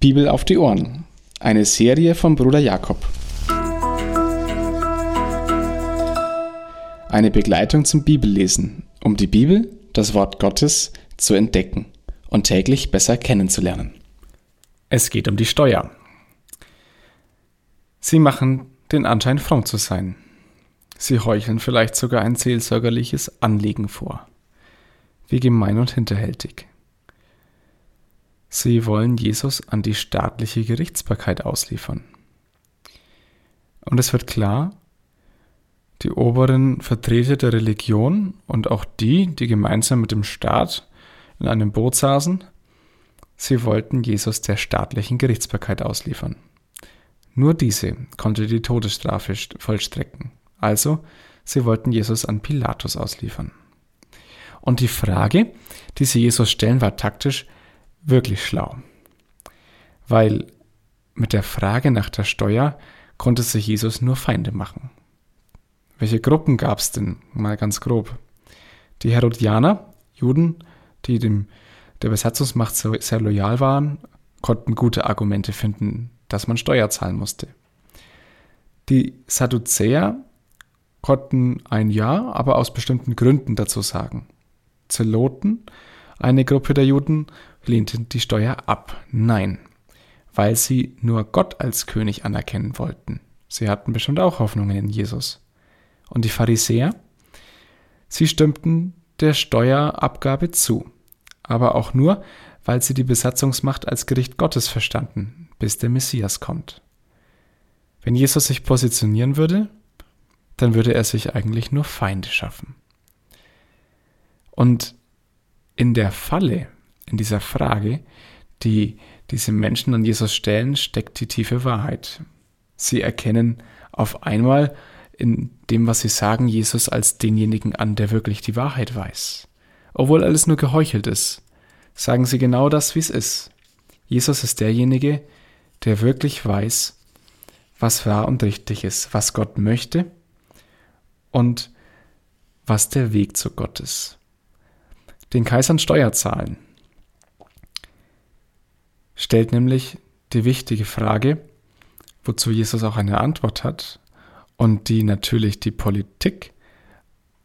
Bibel auf die Ohren. Eine Serie von Bruder Jakob. Eine Begleitung zum Bibellesen, um die Bibel, das Wort Gottes, zu entdecken und täglich besser kennenzulernen. Es geht um die Steuer. Sie machen den Anschein fromm zu sein. Sie heucheln vielleicht sogar ein seelsorgerliches Anliegen vor. Wie gemein und hinterhältig. Sie wollen Jesus an die staatliche Gerichtsbarkeit ausliefern. Und es wird klar, die oberen Vertreter der Religion und auch die, die gemeinsam mit dem Staat in einem Boot saßen, sie wollten Jesus der staatlichen Gerichtsbarkeit ausliefern. Nur diese konnte die Todesstrafe vollstrecken. Also, sie wollten Jesus an Pilatus ausliefern. Und die Frage, die sie Jesus stellen, war taktisch, wirklich schlau. Weil mit der Frage nach der Steuer konnte sich Jesus nur Feinde machen. Welche Gruppen gab es denn? Mal ganz grob. Die Herodianer, Juden, die dem, der Besatzungsmacht sehr loyal waren, konnten gute Argumente finden, dass man Steuer zahlen musste. Die Sadduzäer konnten ein Ja, aber aus bestimmten Gründen dazu sagen. Zeloten, eine Gruppe der Juden, lehnten die Steuer ab. Nein, weil sie nur Gott als König anerkennen wollten. Sie hatten bestimmt auch Hoffnungen in Jesus. Und die Pharisäer? Sie stimmten der Steuerabgabe zu, aber auch nur, weil sie die Besatzungsmacht als Gericht Gottes verstanden, bis der Messias kommt. Wenn Jesus sich positionieren würde, dann würde er sich eigentlich nur Feinde schaffen. Und in der Falle, in dieser Frage, die diese Menschen an Jesus stellen, steckt die tiefe Wahrheit. Sie erkennen auf einmal in dem, was sie sagen, Jesus als denjenigen an, der wirklich die Wahrheit weiß. Obwohl alles nur geheuchelt ist, sagen sie genau das, wie es ist. Jesus ist derjenige, der wirklich weiß, was wahr und richtig ist, was Gott möchte und was der Weg zu Gott ist. Den Kaisern Steuer zahlen, stellt nämlich die wichtige Frage, wozu Jesus auch eine Antwort hat und die natürlich die Politik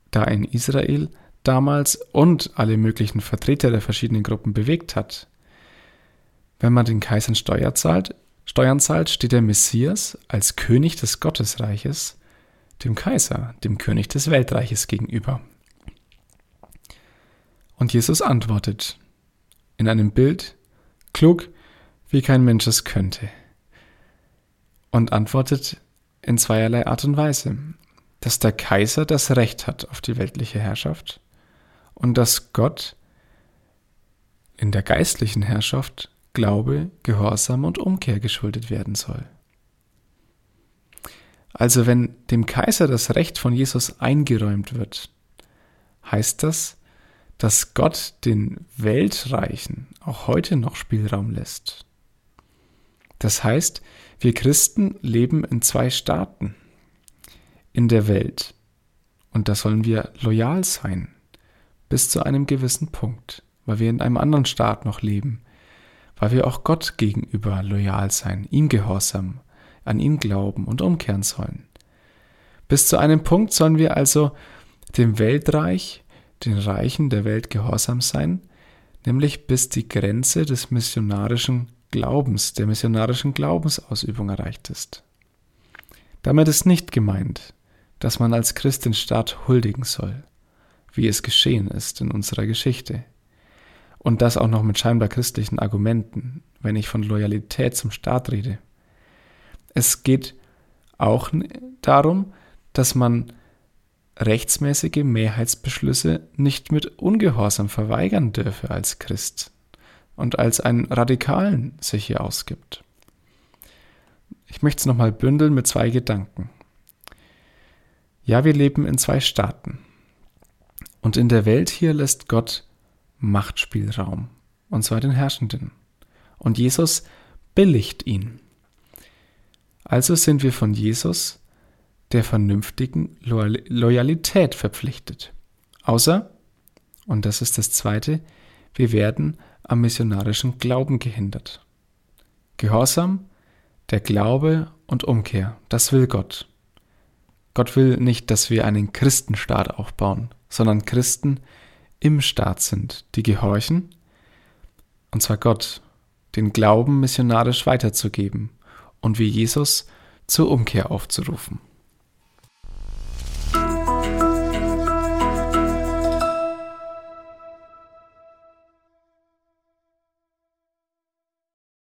da in Israel damals und alle möglichen Vertreter der verschiedenen Gruppen bewegt hat. Wenn man den Kaisern Steuer zahlt, Steuern zahlt, steht der Messias als König des Gottesreiches dem Kaiser, dem König des Weltreiches gegenüber. Und Jesus antwortet in einem Bild, klug wie kein Mensch es könnte. Und antwortet in zweierlei Art und Weise, dass der Kaiser das Recht hat auf die weltliche Herrschaft und dass Gott in der geistlichen Herrschaft Glaube, Gehorsam und Umkehr geschuldet werden soll. Also wenn dem Kaiser das Recht von Jesus eingeräumt wird, heißt das, dass Gott den Weltreichen auch heute noch Spielraum lässt. Das heißt, wir Christen leben in zwei Staaten in der Welt. Und da sollen wir loyal sein, bis zu einem gewissen Punkt, weil wir in einem anderen Staat noch leben, weil wir auch Gott gegenüber loyal sein, ihm gehorsam, an ihn glauben und umkehren sollen. Bis zu einem Punkt sollen wir also dem Weltreich den Reichen der Welt gehorsam sein, nämlich bis die Grenze des missionarischen Glaubens, der missionarischen Glaubensausübung erreicht ist. Damit ist nicht gemeint, dass man als Christ den Staat huldigen soll, wie es geschehen ist in unserer Geschichte. Und das auch noch mit scheinbar christlichen Argumenten, wenn ich von Loyalität zum Staat rede. Es geht auch darum, dass man rechtsmäßige Mehrheitsbeschlüsse nicht mit Ungehorsam verweigern dürfe als Christ und als einen Radikalen sich hier ausgibt. Ich möchte es nochmal bündeln mit zwei Gedanken. Ja, wir leben in zwei Staaten. Und in der Welt hier lässt Gott Machtspielraum, und zwar den Herrschenden. Und Jesus billigt ihn. Also sind wir von Jesus der vernünftigen Loyalität verpflichtet. Außer, und das ist das Zweite, wir werden am missionarischen Glauben gehindert. Gehorsam, der Glaube und Umkehr, das will Gott. Gott will nicht, dass wir einen Christenstaat aufbauen, sondern Christen im Staat sind, die gehorchen, und zwar Gott, den Glauben missionarisch weiterzugeben und wie Jesus zur Umkehr aufzurufen.